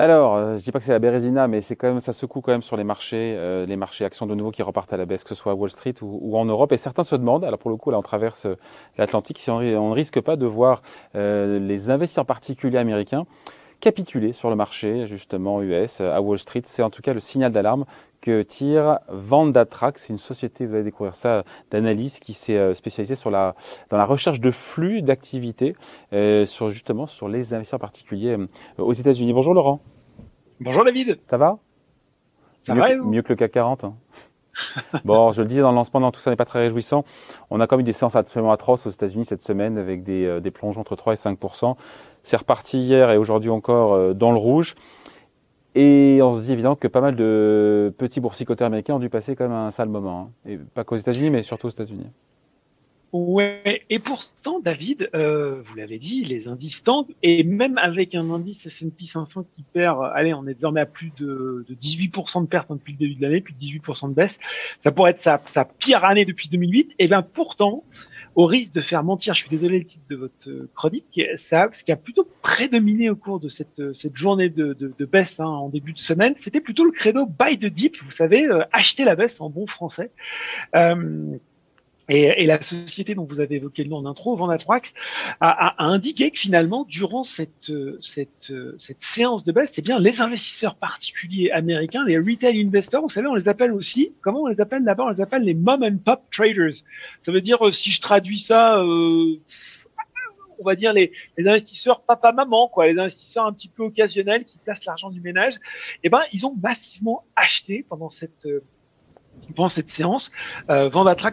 Alors, euh, je dis pas que c'est la Bérésina, mais c'est quand même, ça secoue quand même sur les marchés, euh, les marchés actions de nouveau qui repartent à la baisse, que ce soit à Wall Street ou, en Europe. Et certains se demandent, alors pour le coup, là, on traverse euh, l'Atlantique, si on, ne risque pas de voir les investisseurs particuliers américains capituler sur le marché, justement, US, à Wall Street. C'est en tout cas le signal d'alarme que tire Vendatrax, une société, vous allez découvrir ça, d'analyse qui s'est spécialisée dans la recherche de flux d'activité, sur justement sur les investisseurs particuliers aux États-Unis. Bonjour Laurent. Bonjour David. Ça va? Ça mieux va que, Mieux que le CAC 40. Hein. bon, je le disais dans le lancement, tout ça n'est pas très réjouissant. On a quand même eu des séances absolument atroces aux États-Unis cette semaine avec des, euh, des plongeons entre 3 et 5% C'est reparti hier et aujourd'hui encore euh, dans le rouge. Et on se dit évidemment que pas mal de petits boursicoteurs américains ont dû passer quand même un sale moment. Hein. Et pas qu'aux États-Unis, mais surtout aux États-Unis. Ouais, et pourtant, David, euh, vous l'avez dit, les indices tendent, et même avec un indice S&P 500 qui perd, allez, on est désormais à plus de, de 18% de perte depuis le début de l'année, plus de 18% de baisse, ça pourrait être sa, sa pire année depuis 2008, et bien pourtant, au risque de faire mentir, je suis désolé le titre de votre chronique, ça, ce qui a plutôt prédominé au cours de cette, cette journée de, de, de baisse hein, en début de semaine, c'était plutôt le credo buy the dip, vous savez, euh, acheter la baisse en bon français. Euh, et, et, la société dont vous avez évoqué le nom en intro, Vendatrax, a, a, a, indiqué que finalement, durant cette, cette, cette séance de baisse, c'est bien les investisseurs particuliers américains, les retail investors, vous savez, on les appelle aussi, comment on les appelle là-bas On les appelle les mom and pop traders. Ça veut dire, euh, si je traduis ça, euh, on va dire les, les investisseurs papa-maman, quoi, les investisseurs un petit peu occasionnels qui placent l'argent du ménage. Eh ben, ils ont massivement acheté pendant cette pendant cette séance, euh,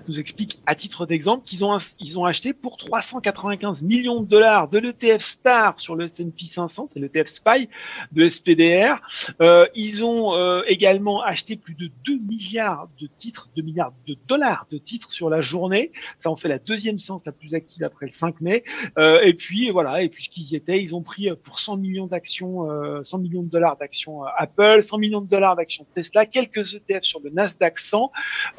nous explique à titre d'exemple qu'ils ont ils ont acheté pour 395 millions de dollars de l'ETF Star sur le S&P 500, c'est l'ETF SPY de SPDR. Euh, ils ont euh, également acheté plus de 2 milliards de titres, 2 milliards de dollars de titres sur la journée. Ça en fait la deuxième séance la plus active après le 5 mai. Euh, et puis voilà, et puisqu'ils y étaient, ils ont pris pour 100 millions d'actions, 100 millions de dollars d'actions Apple, 100 millions de dollars d'actions Tesla, quelques ETF sur le Nasdaq 100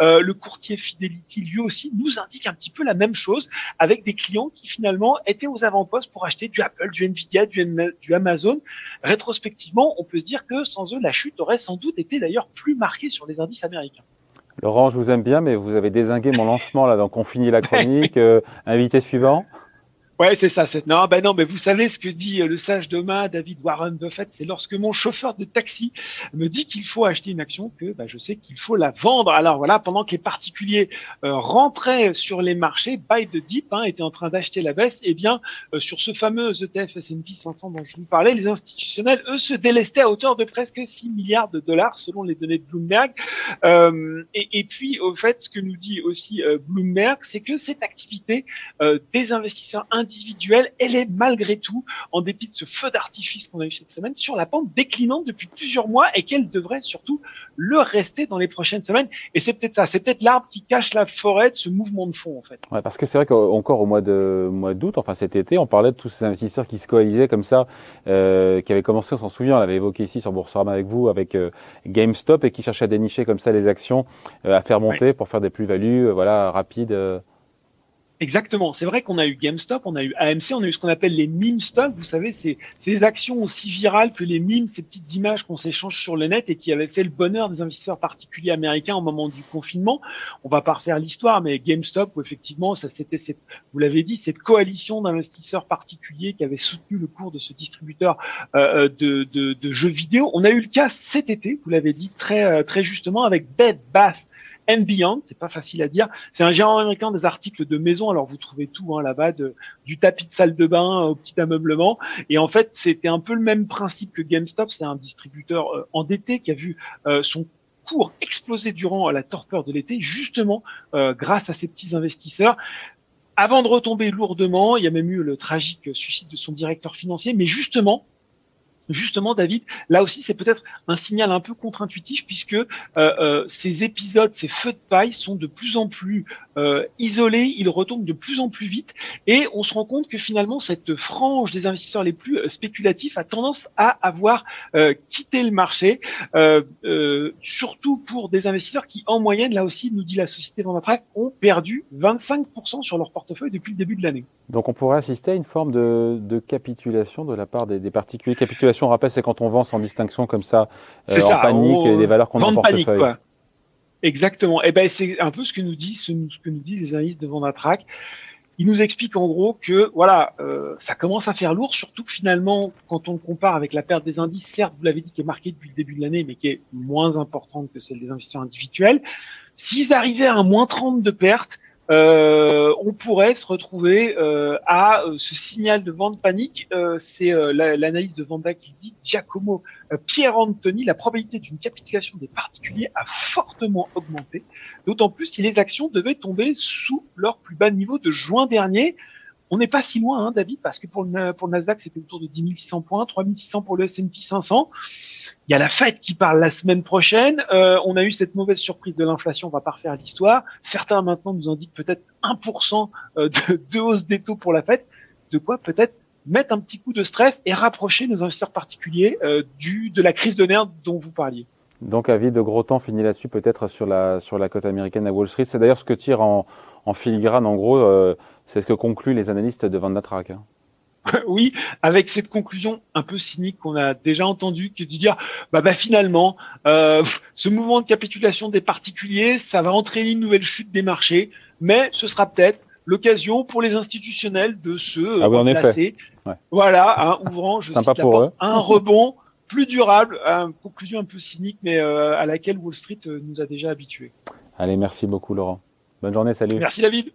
euh, le courtier Fidelity, lui aussi, nous indique un petit peu la même chose avec des clients qui finalement étaient aux avant-postes pour acheter du Apple, du Nvidia, du, Amazon. Rétrospectivement, on peut se dire que sans eux, la chute aurait sans doute été d'ailleurs plus marquée sur les indices américains. Laurent, je vous aime bien, mais vous avez désingué mon lancement là, donc on finit la chronique. Euh, invité suivant. Ouais, c'est ça. C'est... Non, ben non, mais vous savez ce que dit euh, le sage demain, David Warren Buffett, c'est lorsque mon chauffeur de taxi me dit qu'il faut acheter une action que ben, je sais qu'il faut la vendre. Alors voilà, pendant que les particuliers euh, rentraient sur les marchés, buy the dip hein, était en train d'acheter la baisse. Eh bien, euh, sur ce fameux ETF S&P 500 dont je vous parlais, les institutionnels, eux, se délestaient à hauteur de presque 6 milliards de dollars selon les données de Bloomberg. Et, et, puis, au fait, ce que nous dit aussi Bloomberg, c'est que cette activité des investisseurs individuelle, elle est malgré tout, en dépit de ce feu d'artifice qu'on a eu cette semaine, sur la pente déclinante depuis plusieurs mois et qu'elle devrait surtout le rester dans les prochaines semaines. Et c'est peut-être ça, c'est peut-être l'arbre qui cache la forêt de ce mouvement de fond en fait. Ouais, parce que c'est vrai qu'encore au mois de mois d'août, enfin cet été, on parlait de tous ces investisseurs qui se coalisaient comme ça, euh, qui avaient commencé, on s'en souvient, on l'avait évoqué ici sur Boursorama avec vous, avec euh, GameStop et qui cherchaient à dénicher comme ça les actions, euh, à faire monter pour faire des plus-values, voilà, rapides. Exactement. C'est vrai qu'on a eu GameStop, on a eu AMC, on a eu ce qu'on appelle les meme stocks. Vous savez, c'est ces actions aussi virales que les memes, ces petites images qu'on s'échange sur le net et qui avaient fait le bonheur des investisseurs particuliers américains au moment du confinement. On va pas refaire l'histoire, mais GameStop, où effectivement, ça c'était cette, vous l'avez dit, cette coalition d'investisseurs particuliers qui avait soutenu le cours de ce distributeur euh, de, de, de, jeux vidéo. On a eu le cas cet été, vous l'avez dit très euh, très justement, avec Bed Bath and Beyond, c'est pas facile à dire. C'est un géant américain des articles de maison. Alors vous trouvez tout hein, là-bas, du tapis de salle de bain au petit ameublement. Et en fait, c'était un peu le même principe que GameStop. C'est un distributeur euh, endetté qui a vu euh, son cours exploser durant la torpeur de l'été, justement euh, grâce à ces petits investisseurs avant de retomber lourdement, il y a même eu le tragique suicide de son directeur financier, mais justement, justement, David, là aussi, c'est peut-être un signal un peu contre-intuitif puisque euh, euh, ces épisodes, ces feux de paille sont de plus en plus euh, isolé, il retombe de plus en plus vite et on se rend compte que finalement cette frange des investisseurs les plus spéculatifs a tendance à avoir quitté le marché, surtout pour des investisseurs qui en moyenne, là aussi, nous dit la société Vendatrack, ont perdu 25% sur leur portefeuille depuis le début de l'année. Donc on pourrait assister à une forme de, capitulation de la part des, particuliers. On rappelle, c'est quand on vend sans distinction comme ça, en panique, et les valeurs qu'on a en portefeuille. Panique, quoi. Exactement. Et eh ben c'est un peu ce que nous dit ce, que nous disent les analystes de Vendatrack. Il nous explique en gros que voilà, euh, ça commence à faire lourd, surtout que finalement, quand on le compare avec la perte des indices, certes, vous l'avez dit, qui est marquée depuis le début de l'année, mais qui est moins importante que celle des investisseurs individuels. S'ils arrivaient à un moins 30 de perte, euh, on pourrait se retrouver euh, à euh, ce signal de vente panique. c'est l'analyse de Vanda qui dit Giacomo Pierre Anthony, la probabilité d'une capitulation des particuliers a fortement augmenté, d'autant plus si les actions devaient tomber sous leur plus bas niveau de juin dernier. On n'est pas si loin, hein, David, parce que pour le, Nasdaq, c'était autour de 10 600 points, 3 600 pour le S&P 500. Il y a la Fed qui parle la semaine prochaine. Euh, on a eu cette mauvaise surprise de l'inflation, on va pas refaire l'histoire. Certains maintenant nous indiquent peut-être 1% euh, de, hausse des taux pour la Fed. De quoi peut-être mettre un petit coup de stress et rapprocher nos investisseurs particuliers euh, du de la crise de nerfs dont vous parliez. Donc avis de gros temps finit là-dessus peut-être sur la sur la américaine à Wall Street. C'est d'ailleurs ce que tire en, en filigrane en gros. Euh, c'est ce que concluent les analystes de Van Hein. oui, avec cette conclusion un peu cynique qu'on a déjà entendue, qui est de dire, bah, bah finalement, euh, ce mouvement de capitulation des particuliers, ça va entraîner une nouvelle chute des marchés, mais ce sera peut-être l'occasion pour les institutionnels de se ah oui. Voilà, hein, ouvrant, je Sympa pour eux. un rebond plus durable, une conclusion un peu cynique, mais euh, à laquelle Wall Street euh, nous a déjà habitués. Allez, merci beaucoup Laurent. Bonne journée, salut. Merci David.